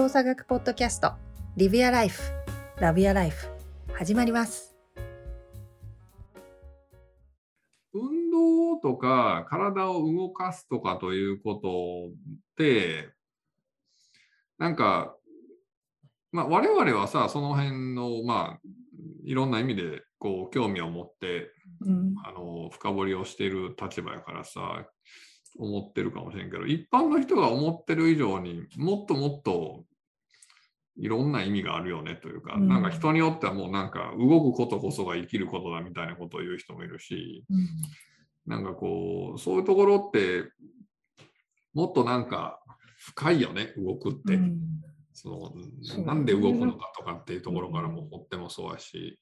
動作学ポッドキャストリビアライフラビアライフ始まります。運動とか体を動かすとかということってなんか、まあ、我々はさその辺のまあいろんな意味でこう興味を持って、うん、あの深掘りをしている立場やからさ思ってるかもしれんけど一般の人が思ってる以上にもっともっといろんな意味があるよねというか、うん、なんか人によってはもうなんか動くことこそが生きることだみたいなことを言う人もいるし、うん、なんかこうそういうところってもっとなんか深いよね動くって、うん、そのなんで動くのかとかっていうところからもとってもそうやし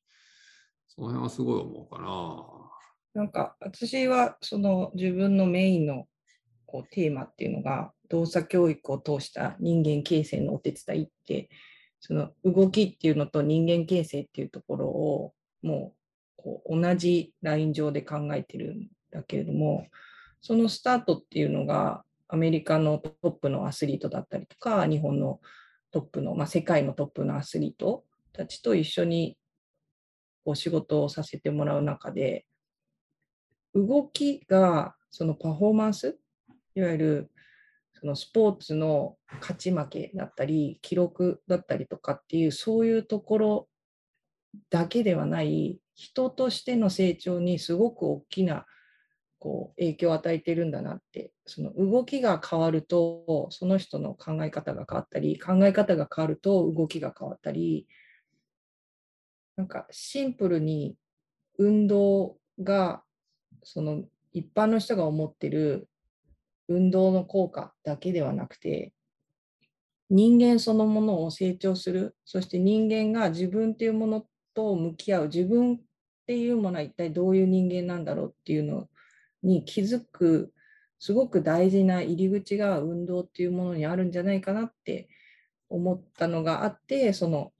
その辺はすごい思うかな。なんか私はその自分のメインのこうテーマっていうのが動作教育を通した人間形成のお手伝いってその動きっていうのと人間形成っていうところをもうこう同じライン上で考えてるんだけれどもそのスタートっていうのがアメリカのトップのアスリートだったりとか日本のトップの、まあ、世界のトップのアスリートたちと一緒にお仕事をさせてもらう中で動きがそのパフォーマンスいわゆるそのスポーツの勝ち負けだったり記録だったりとかっていうそういうところだけではない人としての成長にすごく大きなこう影響を与えてるんだなってその動きが変わるとその人の考え方が変わったり考え方が変わると動きが変わったりなんかシンプルに運動がその一般の人が思ってる運動の効果だけではなくて人間そのものを成長するそして人間が自分っていうものと向き合う自分っていうものは一体どういう人間なんだろうっていうのに気づくすごく大事な入り口が運動っていうものにあるんじゃないかなって思ったのがあってその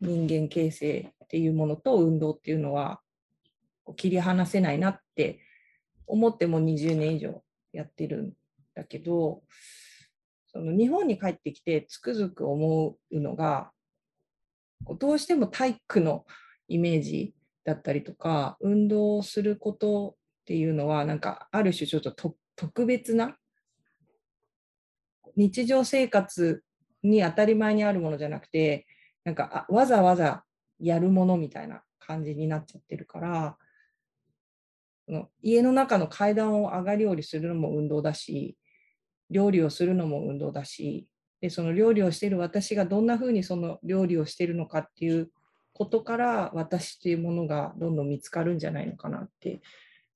人間形成っていうものと運動っていうのは切り離せないなって思っても20年以上やってるだけどその日本に帰ってきてつくづく思うのがどうしても体育のイメージだったりとか運動をすることっていうのはなんかある種ちょっと特別な日常生活に当たり前にあるものじゃなくてなんかわざわざやるものみたいな感じになっちゃってるから家の中の階段を上がり下りするのも運動だし料理をするのも運動だしでその料理をしている私がどんなふうにその料理をしているのかっていうことから私っていうものがどんどん見つかるんじゃないのかなって。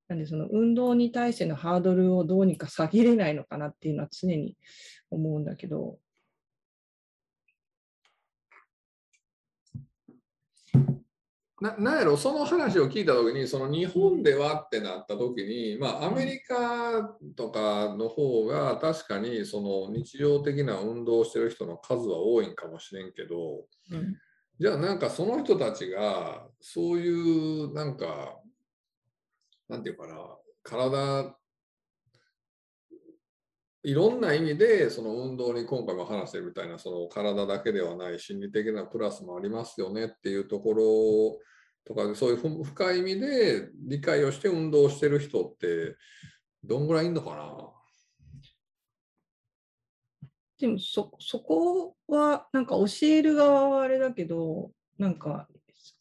なんでその運動に対してのハードルをどうにか下げれないのかなっていうのは常に思うんだけど。ななんやろその話を聞いた時にその日本ではってなった時に、まあ、アメリカとかの方が確かにその日常的な運動をしてる人の数は多いんかもしれんけど、うん、じゃあなんかその人たちがそういうなんかなんていうかな体いろんな意味でその運動に今回も話してるみたいなその体だけではない心理的なプラスもありますよねっていうところとかそういう深い意味で理解をして運動してる人ってどんぐらいいんのかな？でもそそこはなんか教える側はあれだけどなんか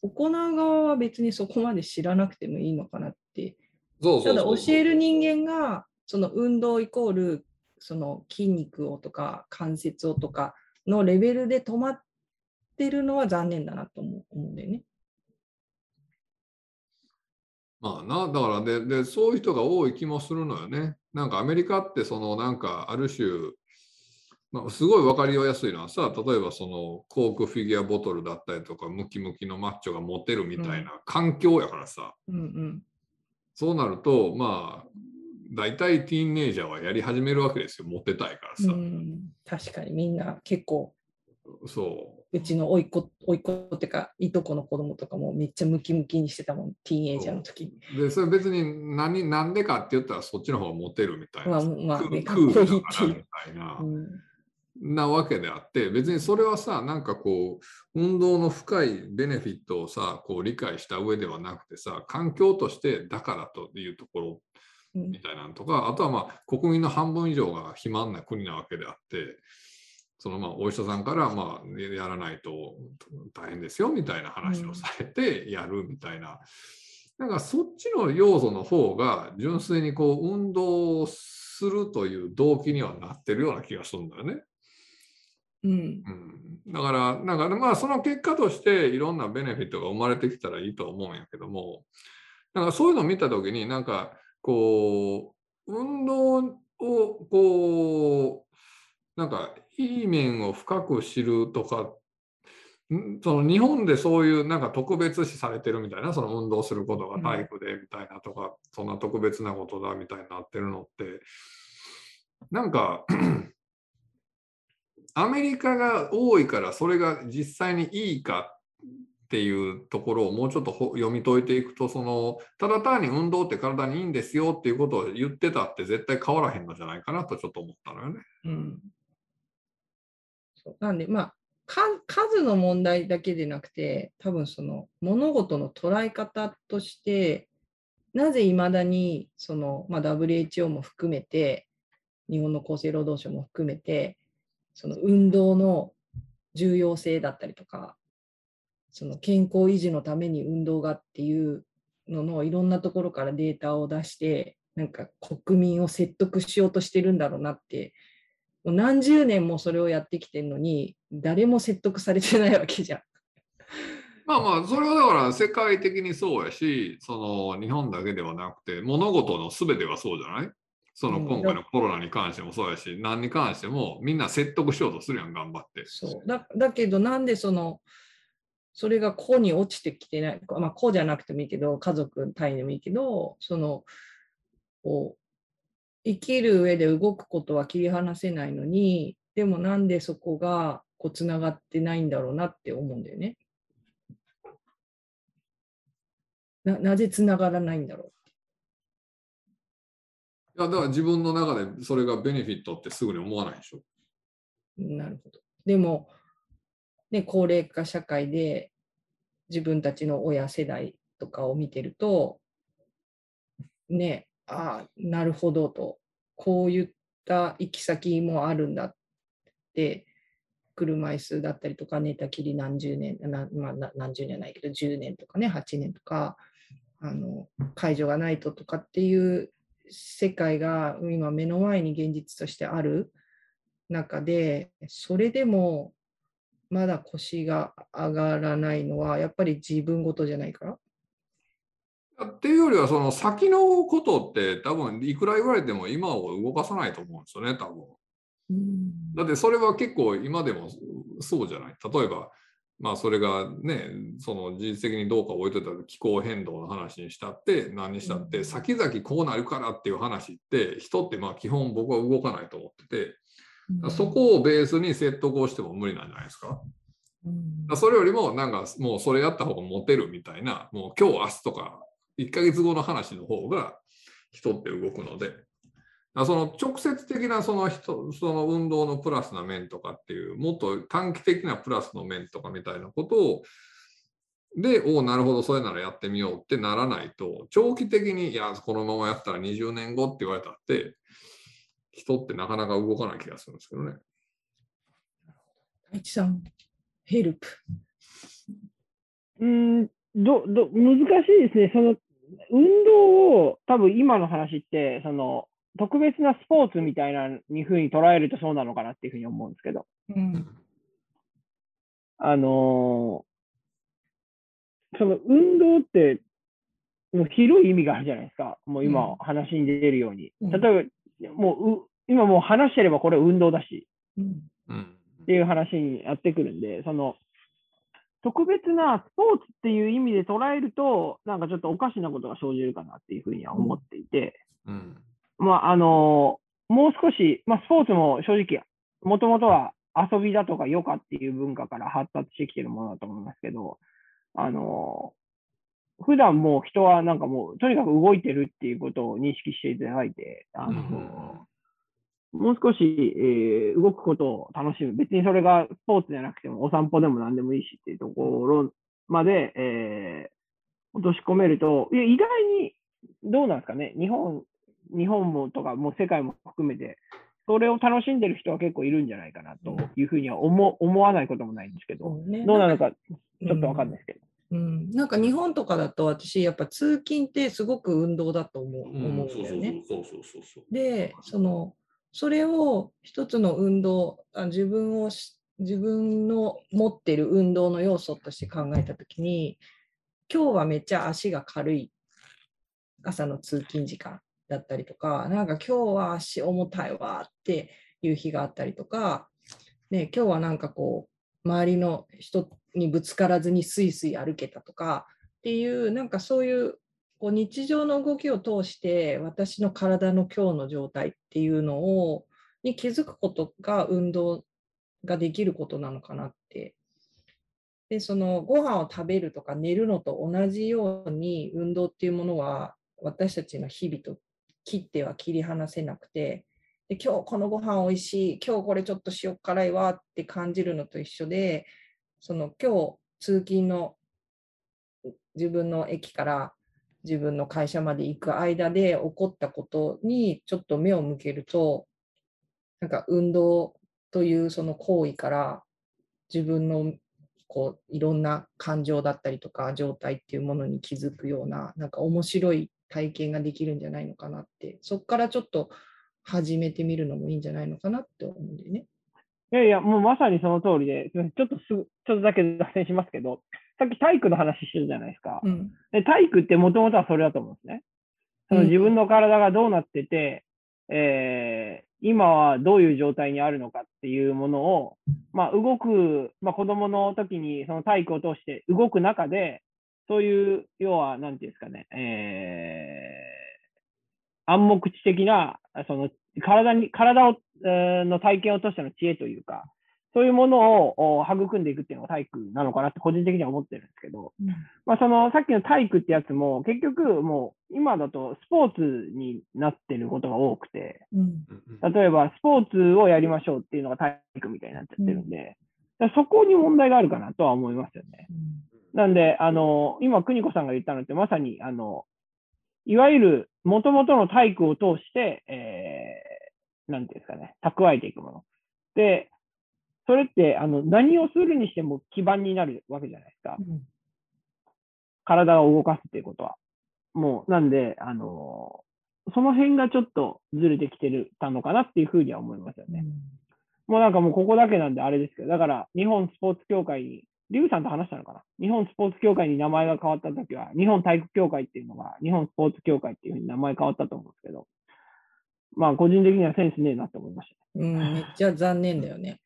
行う側は別にそこまで知らなくてもいいのかなって。ただ教える人間がその運動イコールその筋肉をとか関節をとかのレベルで止まってるのは残念だなと思うんだよね。まあな、だからでで、そういう人が多い気もするのよね。なんかアメリカってそのなんかある種、まあ、すごい分かりやすいのはさ、例えばそのコークフィギュアボトルだったりとか、ムキムキのマッチョが持てるみたいな環境やからさ、うんうんうん、そうなると、まあ、大体ティーンネイジャーはやり始めるわけですよ、モテたいからさ。確かにみんな結構、そう。うちの甥っ子、甥っ子っていうか、いとこの子供とかもめっちゃムキムキにしてたもん、ティーンエイジャーの時に。で、それ別に何なんでかって言ったらそっちの方がモテるみたいな。まあ、まあ、かっこいいっていう。みたいな。うんなわけであって別にそれはさなんかこう運動の深いベネフィットをさこう理解した上ではなくてさ環境としてだからというところうんみたいなのとかあとはまあ国民の半分以上が肥満な国なわけであってそのまあお医者さんからまあやらないと大変ですよみたいな話をされてやるみたいな、なんかそっちの要素の方が純粋にこう運動をするという動機にはなってるような気がするんだよね。うん。うん、だから、なんかまあその結果としていろんなベネフィットが生まれてきたらいいと思うんやけども、なんかそういうのを見たときに、なんかこう、運動をこう、なんかいい面を深く知るとか、その日本でそういうなんか特別視されてるみたいな、その運動することが体育でみたいなとか、そんな特別なことだみたいになってるのって、なんか アメリカが多いからそれが実際にいいかっていうところをもうちょっとほ読み解いていくとそのただ単に運動って体にいいんですよっていうことを言ってたって絶対変わらへんのじゃないかなとちょっと思ったのよね。うんそうなんでまあか数の問題だけでなくて多分その物事の捉え方としてなぜいまだにその、まあ、WHO も含めて日本の厚生労働省も含めてその運動の重要性だったりとかその健康維持のために運動がっていうののいろんなところからデータを出してなんか国民を説得しようとしてるんだろうなってもう何十年もそれをやってきてるのに誰も説得されてないわけじゃん。まあまあそれはだから世界的にそうやしその日本だけではなくて物事の全てはそうじゃない？そのうん今回のコロナに関してもそうやし何に関してもみんな説得しようとするやん頑張って。そうだだけどなんでそのそれが個に落ちてきてない、まあ、個じゃなくてもいいけど家族単位でもいいけどそのこう生きる上で動くことは切り離せないのにでもなんでそこがこうつながってないんだろうなって思うんだよね。ななぜつながらないんだろいやだから自分の中でそれがベネフィットってすぐに思わないでしょ。う。なるほど。でも、ね、高齢化社会で自分たちの親世代とかを見てると、ね、ああ、なるほどと、こういった行き先もあるんだって、車椅子だったりとか、寝たきり何十年、なまあ、何十年はないけど、10年とかね、8年とか、あの介助がないととかっていう世界が今目の前に現実としてある中で、それでもまだ腰が上がらないのは、やっぱり自分ごとじゃないから？っていうよりはその先のことって多分いくら言われても今を動かさないと思うんですよね多分。だってそれは結構今でもそうじゃない？例えばまあそれがねその事実的にどうか置いといたら気候変動の話にしたって何にしたってうん先々こうなるからっていう話って人ってまあ基本僕は動かないと思っててそこをベースに説得をしても無理なんじゃないですか？うそれよりもなんかもうそれやった方がモテるみたいなもう今日明日とか1ヶ月後の話の方が人って動くのでその直接的なその人その運動のプラスな面とかっていうもっと短期的なプラスの面とかみたいなことをでおおなるほどそれならやってみようってならないと長期的にいやこのままやったら20年後って言われたって人ってなかなか動かない気がするんですけどね。大地さん、ヘルプ。うーん、ど、ど、難しいですね。その、運動を、多分今の話って、その、特別なスポーツみたいなにふうに捉えるとそうなのかなっていうふうに思うんですけど、うん。あのーその運動って、もう広い意味があるじゃないですか。もううん今話に出るように。うん例えば、もうう、今もう話してればこれ運動だし、うん。うんっていう話になってくるんで、その、特別なスポーツっていう意味で捉えると、なんかちょっとおかしなことが生じるかなっていうふうには思っていて、うん。まあ、あのもう少し、まあ、スポーツも正直、もともとは遊びだとか余暇っていう文化から発達してきてるものだと思いますけど、あの普段もう人はなんかもう、とにかく動いてるっていうことを認識していただいて、あのうんもう少し、えー動くことを楽しむ。別にそれがスポーツじゃなくても、お散歩でも何でもいいしっていうところまで、えー落とし込めると、いや意外にどうなんですかね、日本、日本もとか、もう世界も含めて、それを楽しんでる人は結構いるんじゃないかなというふうには思思わないこともないんですけど、ねどうなのかちょっとわかんないですけど。うん、なんか日本とかだと私やっぱ通勤ってすごく運動だと思う,、思うんだよね。でそのそれを一つの運動あ自分をし自分の持ってる運動の要素として考えた時に今日はめっちゃ足が軽い。朝の通勤時間だったりとかなんか今日は足重たいわっていう日があったりとか、ね、今日はなんかこう周りの人にぶつからずにスイスイ歩けたとかっていうなんかそういうこう日常の動きを通して私の体の今日の状態っていうのをに気づくことが運動ができることなのかなって。でそのご飯を食べるとか寝るのと同じように運動っていうものは私たちの日々と切っては切り離せなくてで今日このご飯おいしい今日これちょっと塩辛いわって感じるのと一緒でその今日通勤の自分の駅から自分の会社まで行く間で起こったことにちょっと目を向けるとなんか運動というその行為から自分のこういろんな感情だったりとか状態っていうものに気づくようななんか面白い体験ができるんじゃないのかなってそこからちょっと始めてみるのもいいんじゃないのかなって思うんでね。いやいや、もうまさにその通りで、ちょっとすぐ、ちょっとだけ脱線しますけど、さっき体育の話してるじゃないですか。うんで体育ってもともとはそれだと思うんですね。そのうん自分の体がどうなってて、えー今はどういう状態にあるのかっていうものを、まあ、動く、まあ、子供の時にその体育を通して動く中で、そういう、要は、なんていうんですかね、えー暗黙知的な、その体に、体を、えーの体験を通しての知恵というか、そういうものをお育んでいくっていうのが体育なのかなって個人的には思ってるんですけど、まあ、そのさっきの体育ってやつも結局もう今だとスポーツになってることが多くて、うん。例えばスポーツをやりましょうっていうのが体育みたいになっちゃってるんで、だからそこに問題があるかなとは思いますよね。なんで、あの、今、邦子さんが言ったのってまさに、あの、いわゆる元々の体育を通して、えー、なんていうんですかね、蓄えていくもの。で、それって、あの、何をするにしても基盤になるわけじゃないですか。体を動かすっていうことは。もう、なんで、あの、その辺がちょっとずれてきてるたのかなっていうふうには思いますよね。もうなんかもうここだけなんであれですけど、だから日本スポーツ協会に、リュウさんと話したのかな？日本スポーツ協会に名前が変わったときは、日本体育協会っていうのが、日本スポーツ協会っていうふうに名前変わったと思うんですけど、まあ個人的にはセンスねえなって思いましうん、めっちゃ残念だよね。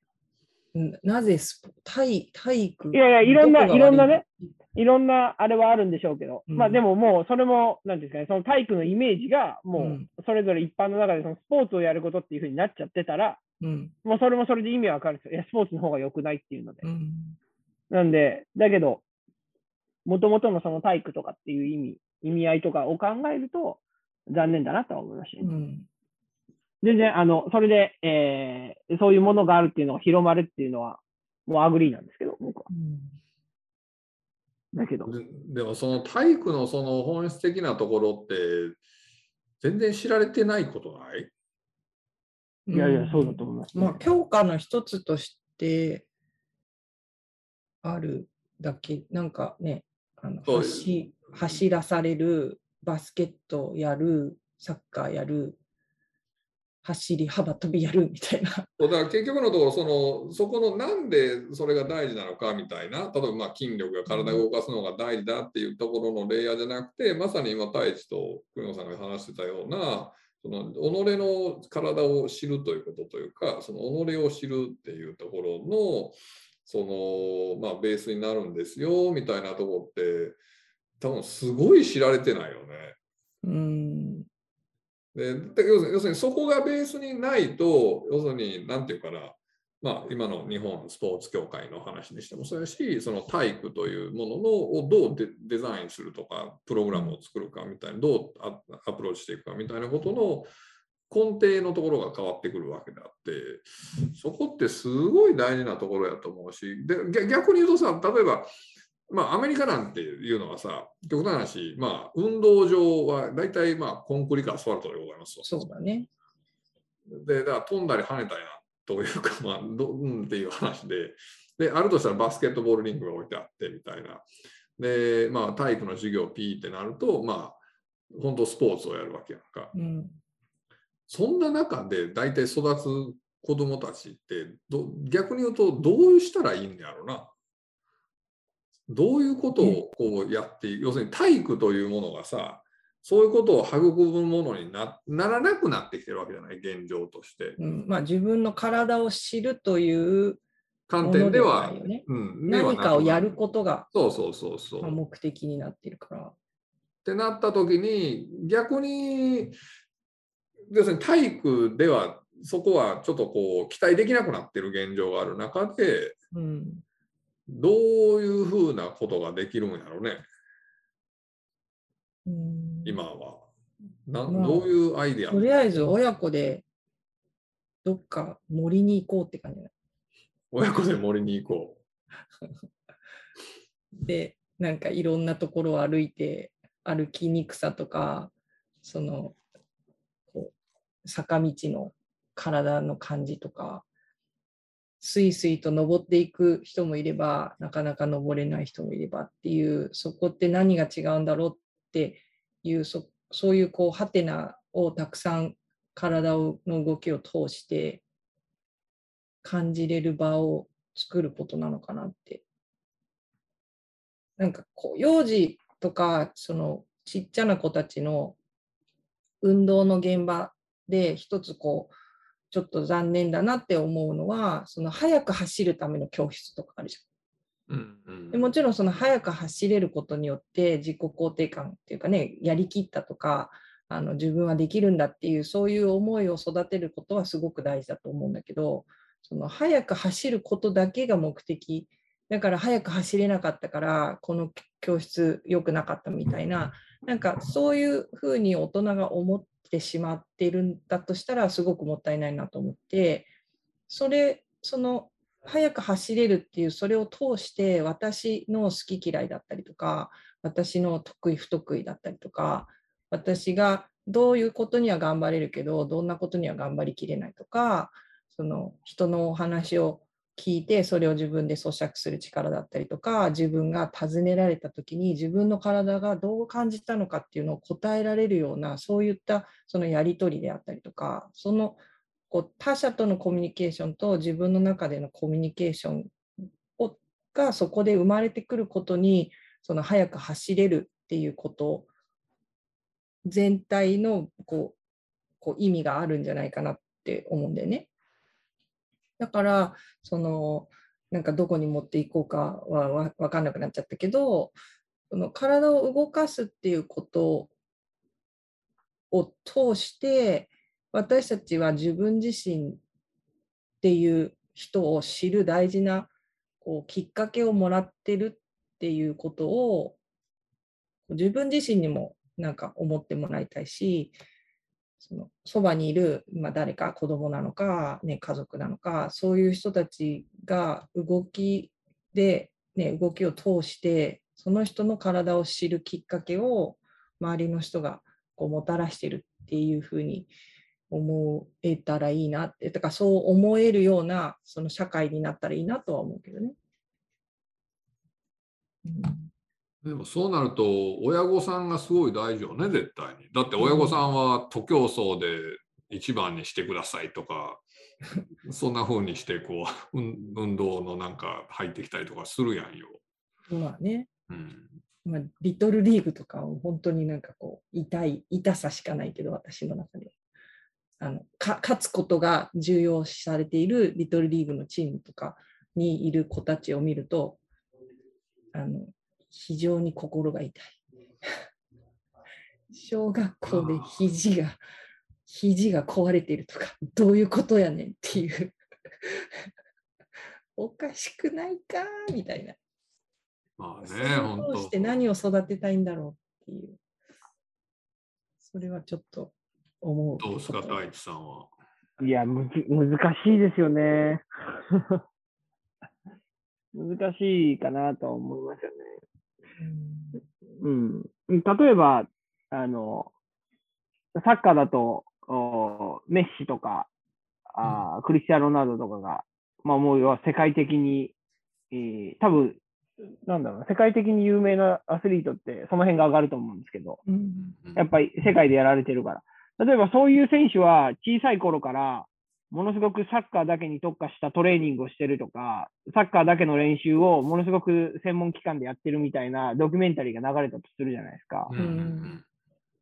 う んなぜスポ体体育いやいやいろんないろんなね。た。いろんなあれはあるんでしょうけど、うんまあでももうそれも、なんですかね、その体育のイメージがもうんうそれぞれ一般の中でそのスポーツをやることっていうふうになっちゃってたら、うんもうそれもそれで意味わかるんですよ。いや、スポーツの方が良くないっていうのでう。んなんで、だけど、もともとのその体育とかっていう意味、意味合いとかを考えると、残念だなとは思いましたね。うん全然、あの、それで、えーそういうものがあるっていうのが広まるっていうのは、もう agree なんですけど、僕は。だけど、ででもその体育のその本質的なところって全然知られてないことない？いやいや、そうだと思います、ね。まあ、強化の一つとしてあるだけ、なんかね、あのそう走走らされる、バスケットやる、サッカーやる、走り幅跳びやるみたいな。そうだから結局のところそのそこのなんでそれが大事なのかみたいな例えばまあ筋力が体を動かすのが大事だっていうところのレイヤーじゃなくてまさに今太一と久野さんが話してたようなその己の体を知るということというかその己を知るっていうところのそのまあベースになるんですよみたいなところって多分すごい知られてないよね。うん。でで要するに要するにそこがベースにないと要するに何て言うかな、まあ、今の日本スポーツ協会の話にしてもそうやしその体育というもののをどうデデザインするとかプログラムを作るかみたいなどうアアプローチしていくかみたいなことの根底のところが変わってくるわけであってそこってすごい大事なところやと思うしで逆逆に言うとさ例えばまあアメリカなんていうのはさ極端な話まあ運動場は大体まあコンクリかアスファルトでございますわそうだね。でだから飛んだり跳ねたりなというかまあどうんっていう話でであるとしたらバスケットボールリングが置いてあってみたいなでまあ体育の授業ピーってなるとまあ本当スポーツをやるわけやんか。うん。そんな中で大体育つ子供たちってど逆に言うとどうしたらいいんだろうな。どういうことをこうやって、要するに体育というものがさそういうことを育むものになならなくなってきてるわけじゃない？現状として。うん、まあ自分の体を知るという観点ではね。うん、何かをやることがそうそうそうそう。まあ目的になっているから。ってなった時に逆に要するに体育ではそこはちょっとこう期待できなくなってる現状がある中でうん。どういうふうなことができるんやろうねうん今は。なまあどういうアイディア？とりあえず親子でどっか森に行こうって感じだ。親子で森に行こ で、なんかいろんなところを歩いて、歩きにくさとか、その、坂道の体の感じとか、スイスイと登っていく人もいれば、なかなか登れない人もいればっていう、そこって何が違うんだろうっていう、そそういうこう、ハテナをたくさん体をの動きを通して感じれる場を作ることなのかなって。なんかこう幼児とかそのちっちゃな子たちの運動の現場で一つこうちょっと残念だなって思うのはその速く走るための教室とかあるじゃん。う。うんうんでもちろんその速く走れることによって自己肯定感っていうかねやりきったとかあの自分はできるんだっていうそういう思いを育てることはすごく大事だと思うんだけどその速く走ることだけが目的だから速く走れなかったからこの教室良くなかったみたいななんかそういうふうに大人が思ってしまっているんだとしたらすごくもったいないなと思ってそれその速く走れるっていうそれを通して私の好き嫌いだったりとか私の得意不得意だったりとか私がどういうことには頑張れるけどどんなことには頑張りきれないとかその人のお話を聞いてそれを自分で咀嚼する力だったりとか自分が尋ねられた時に自分の体がどう感じたのかっていうのを答えられるようなそういったそのやり取りであったりとかそのこう他者とのコミュニケーションと自分の中でのコミュニケーションをがそこで生まれてくることにその速く走れるっていうこと全体のこうこう意味があるんじゃないかなって思うんだよね。だからそのなんかどこに持っていこうかは分かんなくなっちゃったけどその体を動かすっていうことを通して私たちは自分自身っていう人を知る大事なこうきっかけをもらってるっていうことを自分自身にもなんか思ってもらいたいしそのそばにいる、まあ、誰か子供なのか、ね、家族なのかそういう人たちが動きで、ね、動きを通してその人の体を知るきっかけを周りの人がこうもたらしてるっていうふうに思えたらいいなって、だからそう思えるようなその社会になったらいいなとは思うけどね。うんでもそうなると親御さんがすごい大事よね絶対に。だって親御さんは徒競走で一番にしてくださいとか そんな風にしてこう運 運動のなんか入ってきたりとかするやんよ。まあね、うん、まあ、リトルリーグとかは本当になんかこう痛い痛さしかないけど私の中であのか勝つことが重要視されているリトルリーグのチームとかにいる子たちを見るとあの非常に心が痛い。小学校で肘が肘が壊れているとかどういうことやねんっていう おかしくないかみたいな。まあそね本れを通して当。何を育てたいんだろうっていう。それはちょっと思う。どうですか、大地さんは？いや、むず難しいですよね。難しいかなとは思いますよね。うん。例えば、あの、サッカーだと、おメッシとか、あークリスティアーノ・ロナウドとかが、まあもう要は世界的に、えー多分、なんだろうな、世界的に有名なアスリートってその辺が上がると思うんですけど、うんやっぱり世界でやられてるから。例えばそういう選手は小さい頃からものすごくサッカーだけに特化したトレーニングをしてるとか、サッカーだけの練習をものすごく専門機関でやってるみたいなドキュメンタリーが流れたとするじゃないですか。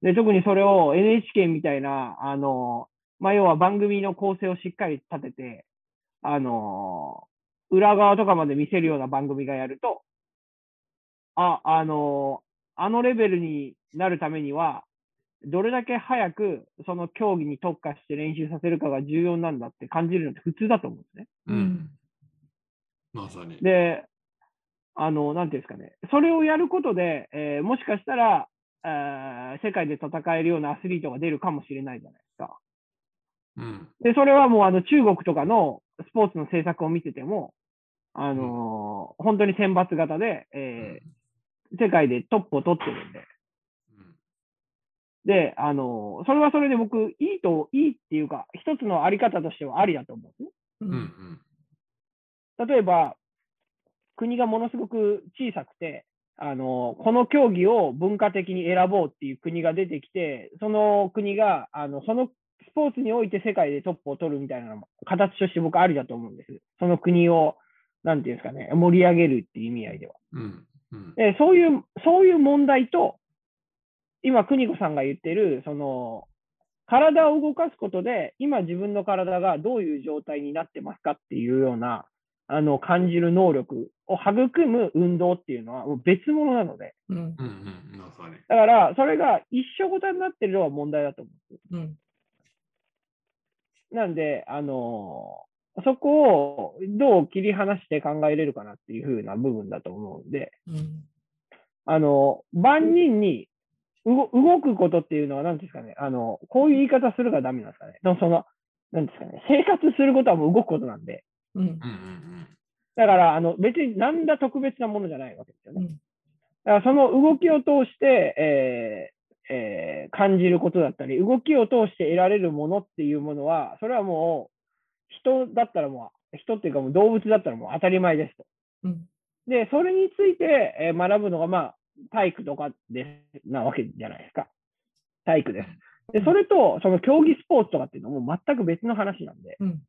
で、特にそれを NHK みたいな、あの、まあ、要は番組の構成をしっかり立てて、あの、裏側とかまで見せるような番組がやると、あ、あの、あのレベルになるためには、どれだけ早くその競技に特化して練習させるかが重要なんだって感じるのって普通だと思うんですね。うん。うん。まさに。で、あの、なんていうんですかね、それをやることで、えーもしかしたら、えー世界で戦えるようなアスリートが出るかもしれないじゃないですか。うん。で、それはもうあの中国とかのスポーツの政策を見てても、あのー本当に選抜型で、えー世界でトップを取ってるんで、で、あのーそれはそれで僕、いいと、いいっていうか、一つのあり方としてはありだと思うんですね。うんうん例えば、国がものすごく小さくて、あの、この競技を文化的に選ぼうっていう国が出てきて、その国が、あの、そのスポーツにおいて世界でトップを取るみたいなのも形として僕ありだと思うんです。その国を、なんていうんですかね、盛り上げるっていう意味合いでは。うんうんで、そういう、そういう問題と、今、邦子さんが言ってる、その、体を動かすことで、今自分の体がどういう状態になってますかっていうような、あの、感じる能力を育む運動っていうのはもう別物なので、うん。うんうんまさに。だから、それが一緒ごたになってるのは問題だと思うんです。うん。なんで、あのそこをどう切り離して考えれるかなっていう風な部分だと思うんで、うん。あの、万人に動動くことっていうのは何ですかね、あの、こういう言い方するからダメなんですかね。でもその、なんですかね、生活することはもう動くことなんで、うん。うんうんだから、あの、別に何ら特別なものじゃないわけですよね。うん。だからその動きを通して、えーえー感じることだったり、動きを通して得られるものっていうものは、それはもう、人だったらもう、人っていうかもう動物だったらもう当たり前ですと。うん。で、それについて、えー学ぶのが、まあ、体育とかですなわけじゃないですか。体育です。で、それと、その競技スポーツとかっていうのはもう全く別の話なんで、うん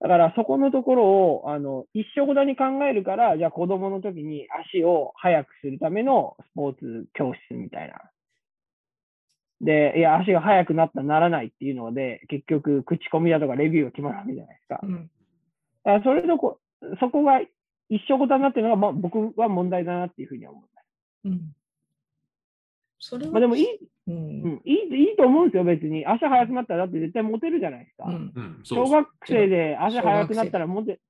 だからそこのところを、あの、一緒ごだに考えるから、じゃあ子供の時に足を速くするためのスポーツ教室みたいな。で、いや、足が速くなったならないっていうので、結局、口コミだとかレビューが決まるわけじゃないですか。うんだからそれとこ、そこが一緒ごたになってるのが、まあ、僕は問題だなっていうふうには思う。うん。それはまあでもいい、ううん。ん、いい、いいと思うんですよ、別に。足速くなったらだって絶対モテるじゃないですか。うん。うんそう小学生で足速くなったらモテ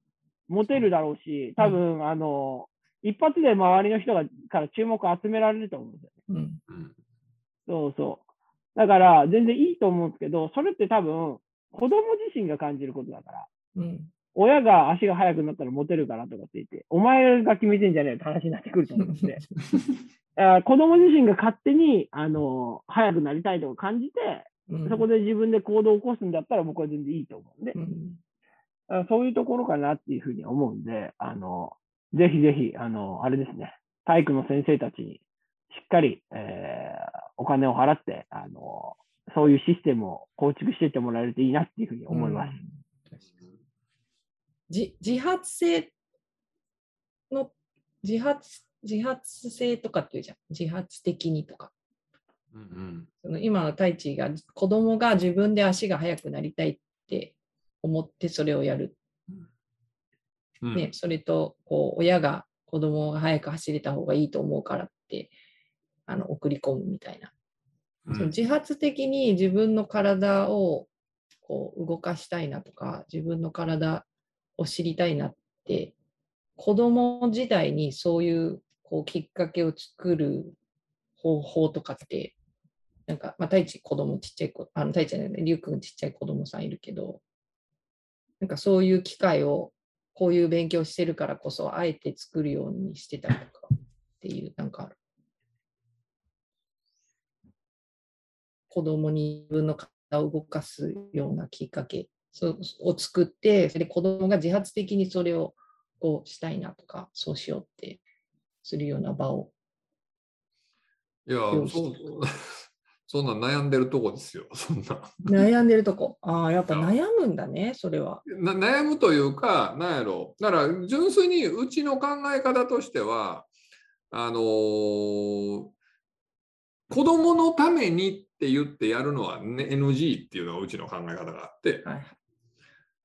モテるだろうし、多分、あの、一発で周りの人がから注目を集められると思うんですよね。うん。うん。そうそう。だから、全然いいと思うんですけど、それって多分、子供自身が感じることだから、うん親が足が速くなったらモテるからとかって言って、お前が決めてんじゃねえって話になってくると思うんで、子供自身が勝手に、あの、速くなりたいとか感じて、うん。そこで自分で行動を起こすんだったら僕は全然いいと思うんで。う、ん。あそういうところかなっていうふうに思うんで、あの、ぜひぜひ、あの、あれですね、体育の先生たちにしっかり、えーお金を払って、あの、そういうシステムを構築していってもらえるといいなっていうふうに思います。じ自発性の自発自発性とかっていうじゃん。自発的にとか。うんうん。その今の太一が子供が自分で足が速くなりたいって思ってそれをやる、うん。ね、それとこう親が子供が速く走れた方がいいと思うからってあの送り込むみたいな、うん。その自発的に自分の体をこう動かしたいなとか自分の体を知りたいなって子供時代にそういうこうきっかけを作る方法とかってなんか、まあ、太一子供ちっちゃい子、あの太一じゃないね、りゅうくんちっちゃい子供さんいるけど、なんかそういう機会を、こういう勉強してるからこそ、あえて作るようにしてたりとかっていう、なんかある。子供に自分の体を動かすようなきっかけそを作って、それで子供が自発的にそれをこうしたいなとか、そうしようってするような場を。いやそう そんなん悩んでるとこですよ、そんな。悩んでるとこ。ああ、やっぱ悩むんだね、それは。な悩むというか、なんやろだから純粋にうちの考え方としては、あのー子供のためにって言ってやるのは、ね、NG っていうのがうちの考え方があって、はい。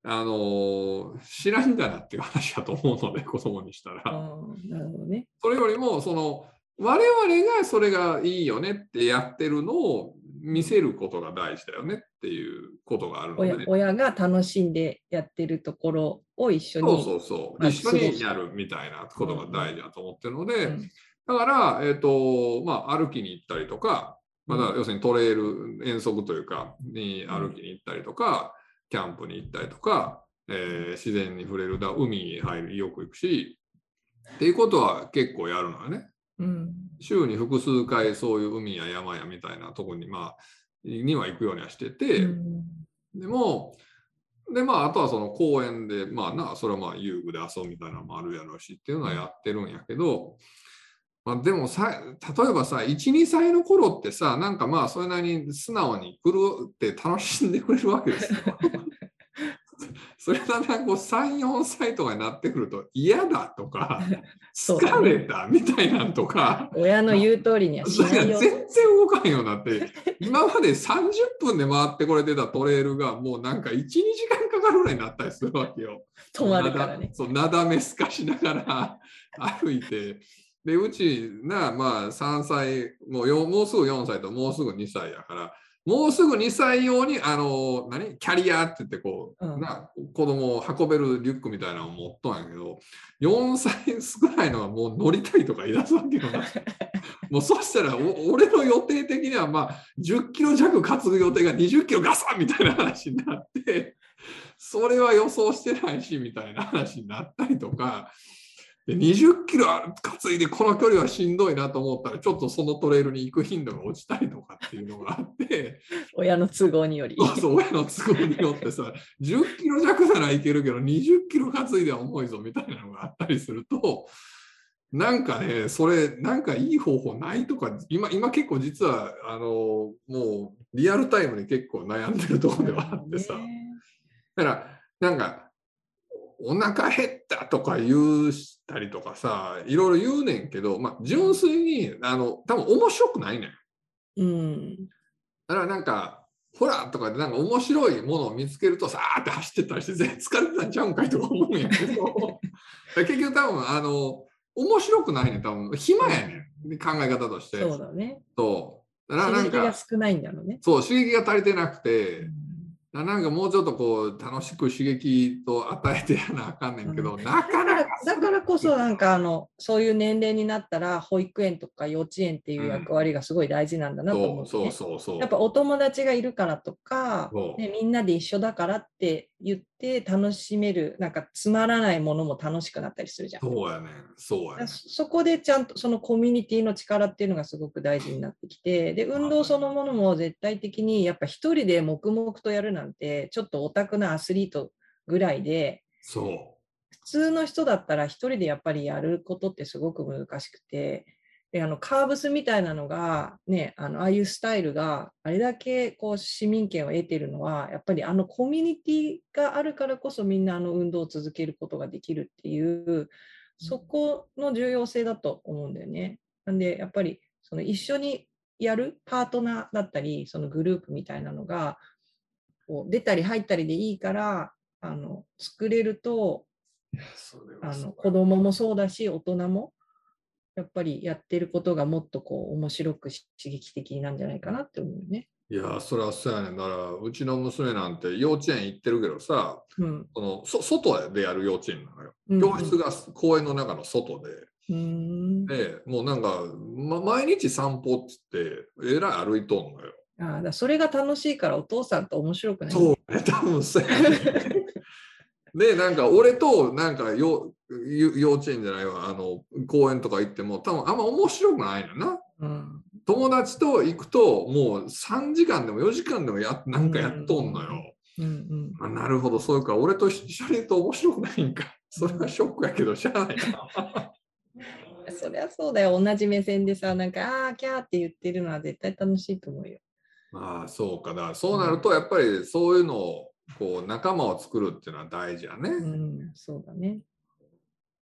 あのー知らんがなっていう話だと思うので、子供にしたら。なるほどね。それよりも、その、我々がそれがいいよねってやってるのを見せることが大事だよねっていうことがあるので、親親が楽しんでやってるところを一緒そうに。そうそう。まあ一緒にやるみたいなことが大事だと思ってるので、うんだから、えっ、と、まあ、歩きに行ったりとか、まあ、だ要するにトレイル、遠足というか、に歩きに行ったりとか、キャンプに行ったりとか、えー自然に触れる、だ海に入る、よく行くし、っていうことは結構やるのよね。うん。週に複数回そういう海や山やみたいなとこに、まあ、には行くようにはしてて、うんでも、で、まあ、あとはその公園で、まあな、それはまあ遊具で遊ぶみたいなのもあるやろうしっていうのはやってるんやけど、まあ、でもさ、例えばさ、1、2歳の頃ってさ、なんかまあ、それなりに素直に来るって楽しんでくれるわけですよ。それがなんう3、4歳とかになってくると嫌だとか、疲れたみたいなんとか、親の言う通りにはしないよ。全然動かんようになって、今まで30分で回ってこれてたトレイルがもうなんか1、2時間かかるぐらいになったりするわけよ。止まるからね。そう、なだめすかしながら歩いて、で、うちな、まあ3歳、もうよもうすぐ4歳ともうすぐ2歳やから、もうすぐ2歳用に、あの、何？キャリアって言ってこう、うんな子供を運べるリュックみたいなのを持っとんやけど、4歳ぐらいのはもう乗りたいとか言い出すわけよな。もうそしたらお俺の予定的にはまあ10キロ弱担ぐ予定が20キロガサンみたいな話になってそれは予想してないしみたいな話になったりとかで20キロ担いでこの距離はしんどいなと思ったらちょっとそのトレイルに行く頻度が落ちたりとかっていうのがあって 親の都合により。そうそう親の都合によってさ10キロ弱ならいけるけど20キロ担いでは重いぞみたいなのがあったりするとなんかねそれなんかいい方法ないとか今今結構実はあのもうリアルタイムに結構悩んでるところではあってさ。ねだから、なんか、お腹減ったとか言うしたりとかさ、いろいろ言うねんけど、まあ、純粋に、あの、多分面白くないねん。うん。だからなんか、ほらとかでなんか面白いものを見つけるとさーって走ってったりして、全然疲れてたんちゃうんかいとか思うんやけど、結局多分、あの、面白くないねん、多分、暇やねん、考え方として。そうだね。そう。だからなん刺激がか、少ないんだろうね。そう、刺激が足りてなくて、うんななんかもうちょっとこう楽しく刺激と与えてやなあかんねんけど、なかだからなかだからこそなんかあのそういう年齢になったら保育園とか幼稚園っていう役割がすごい大事なんだなと思う、ね。そうそうそうそう。やっぱお友達がいるからとかね、みんなで一緒だからって言って楽しめるなんかつまらないものも楽しくなったりするじゃん。そうやねん、そうやねそこでちゃんとそのコミュニティの力っていうのがすごく大事になってきてで運動そのものも絶対的にやっぱ一人で黙々とやるなんてちょっとオタクなアスリートぐらいでそ普通の人だったら一人でやっぱりやることってすごく難しくてであのカーブスみたいなのがねあのああいうスタイルがあれだけこう市民権を得てるのはやっぱりあのコミュニティがあるからこそみんなあの運動を続けることができるっていうそこの重要性だと思うんだよね。なんでやっぱりその一緒にやるパートナーだったりそのグループみたいなのがこう出たり入ったりでいいからあの作れるとあの子供もそうだし大人もやっぱりやってることがもっとこう面白くし刺激的なんじゃないかなって思うね。いや、それはそうやねん。だから、うちの娘なんて幼稚園行ってるけどさ、うんそのそ外でやる幼稚園なのよ。うん教室が公園の中の外で、うん。で、もうなんか、ま、毎日散歩っつって、えらい歩いとんのよ。ああだそれが楽しいからお父さんと面白くない。そうね、多分そう。で、なんか俺となんかよゆ幼稚園じゃないわ、あの公園とか行っても多分あんま面白くないのよな。うん。友達と行くともう3時間でも4時間でもやなんかやっとんのよ。うんうん。あなるほど、そういうか、俺と一緒にいると面白くないんか。それはショックやけど、しゃあないな。そりゃそうだよ。同じ目線でさ、なんか、ああー、キャーって言ってるのは絶対楽しいと思うよ。まあそうかだ。そうなると、やっぱりそういうのをこう仲間を作るっていうのは大事やね。うん、そうだね。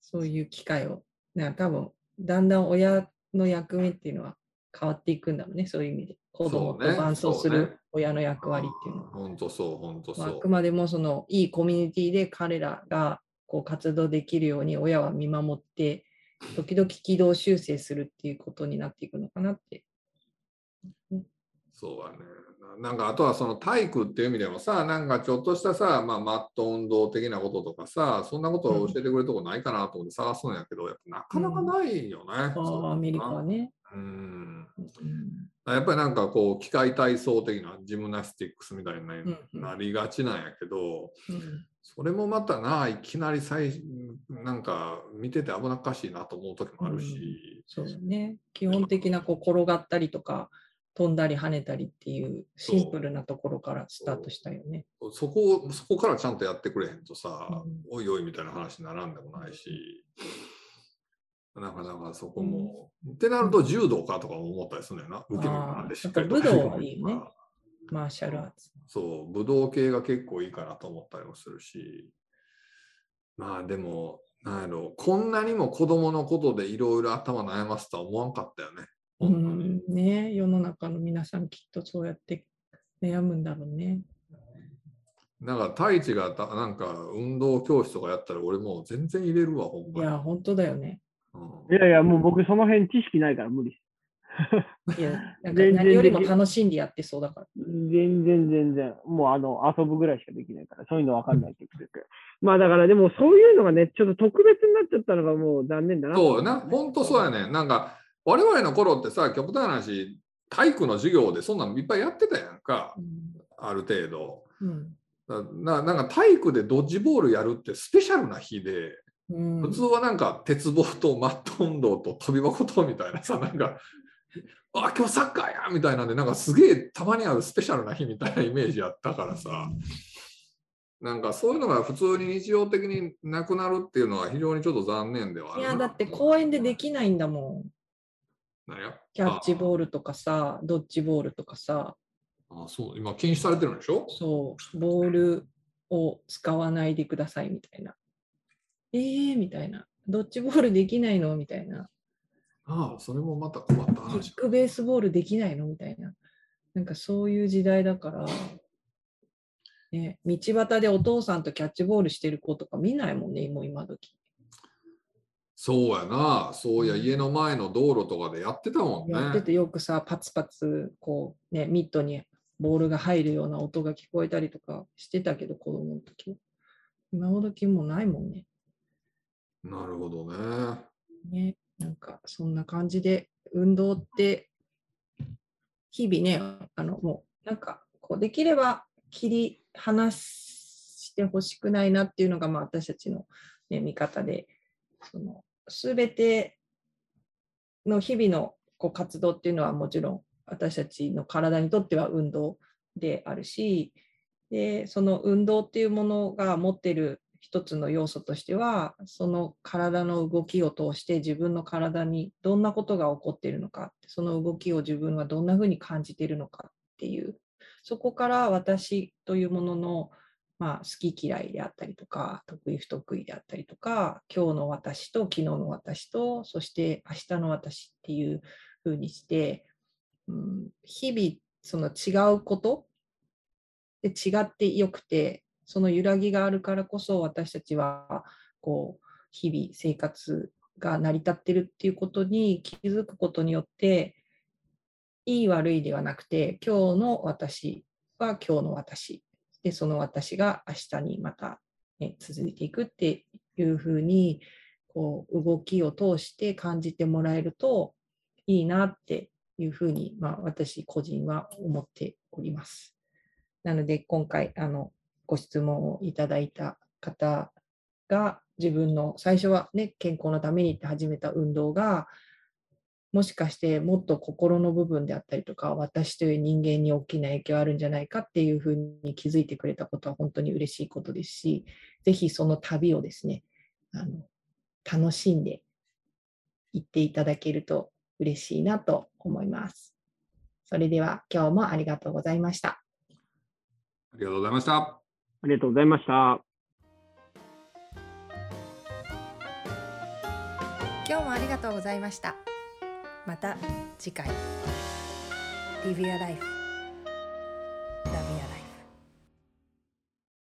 そういう機会を。な多分だんだん親の役目っていうのは変わっていくんだろうね、そういう意味で。子供と伴走する親の役割っていうのは。本当そう、本当そう。くまでもそのいいコミュニティで彼らがこう活動できるように親は見守って、時々軌道修正するっていうことになっていくのかなって。そうだね。ななんかあとはその体育っていう意味でもさ、なんかちょっとしたさ、まあ、マット運動的なこととかさ、そんなことを教えてくれるとこないかなと思って探すんやけど、やっぱなかなかないよね。うあアメリカはね。うん。うんやっぱりなんかこう機械体操的なジムナスティックスみたいにな,、りがちなんやけど、うんそれもまたないきなり最なんか見てて危なっかしいなと思う時もあるし、そうだね。基本的なこう転がったりとか、飛んだり跳ねたりっていうシンプルなところからスタートしたよね。そこをそこからちゃんとやってくれへんとさ、うん。おいおいみたいな話にならんでもないし、なかなかそこも、ってなると柔道かとかも思ったりするんだよな、受け身なんでしっかりと武道はいいよね。マーシャルアーツ。そう、武道系が結構いいかなと思ったりもするし、まあでも、なんやろ、こんなにも子供のことでいろいろ頭悩ますとは思わんかったよね。うん、ね世の中の皆さんきっとそうやって悩むんだろうね。なんか太一がたなんか運動教室とかやったら俺もう全然入れるわ、ほんまに。いや、本当だよね。うんいやいや、もう僕その辺知識ないから無理です。いや、なんか全然何よりも楽しんでやってそうだから。全然全然、もうあの遊ぶぐらいしかできないから、そういうのわかんない結局。まあだからでもそういうのがね、ちょっと特別になっちゃったのがもう残念だな。そうよな、本当そうやね。なんか、我々の頃ってさ、極端な話、体育の授業でそんなのいっぱいやってたやんか、ある程度。うんななんか体育でドッジボールやるってスペシャルな日で、うん普通はなんか鉄棒とマット運動と飛び箱とみたいなさ、なんか、あ、今日サッカーやみたいなんで、なんかすげえたまにあるスペシャルな日みたいなイメージやったからさ、なんかそういうのが普通に日常的になくなるっていうのは非常にちょっと残念ではあるな。いや、だって公園でできないんだもん。キャッチボール。ルとかさ、ドッジボールとかさ、あそう、今禁止されてるんでしょ？そう、ボールを使わないでくださいみたいな。えーみたいな。ドッジボールできないの？みたいな。ああ、それもまた困ったキ話ッ。クベースボールできないの？みたいな。なんかそういう時代だから、ね、道端でお父さんとキャッチボールしてる子とか見ないもんね、もう今時。そうやな。そういや、家の前の道路とかでやってたもんね。やっててよくさ、パツパツ、こう、ね、ミットにボールが入るような音が聞こえたりとかしてたけど、子供の時は。今ほどきもうないもんね。なるほどね。ね、なんかそんな感じで運動って日々ね、あのもうなんかこうできれば切り離してほしくないなっていうのがまあ私たちの、ね、見方で、その全ての日々のこう活動っていうのはもちろん私たちの体にとっては運動であるし、でその運動っていうものが持ってる一つの要素としてはその体の動きを通して自分の体にどんなことが起こっているのかその動きを自分はどんなふうに感じているのかっていうそこから私というものの、まあ、好き嫌いであったりとか得意不得意であったりとか今日の私と昨日の私とそして明日の私っていうふうにして、うん、日々その違うことで違ってよくてその揺らぎがあるからこそ私たちはこう日々生活が成り立ってるっていうことに気づくことによっていい悪いではなくて今日の私は今日の私でその私が明日にまた、ね、続いていくっていうふうにこう動きを通して感じてもらえるといいなっていうふうに、まあ、私個人は思っております。なので今回あのご質問をいただいた方が自分の最初はね健康のためにって始めた運動がもしかしてもっと心の部分であったりとか私という人間に大きな影響あるんじゃないかっていうふうに気づいてくれたことは本当に嬉しいことですしぜひその旅をですねあの楽しんで行っていただけると嬉しいなと思います。それでは今日もありがとうございました。ありがとうございました。ありがとうございました。今日もありがとうございました。また次回。リビアライフ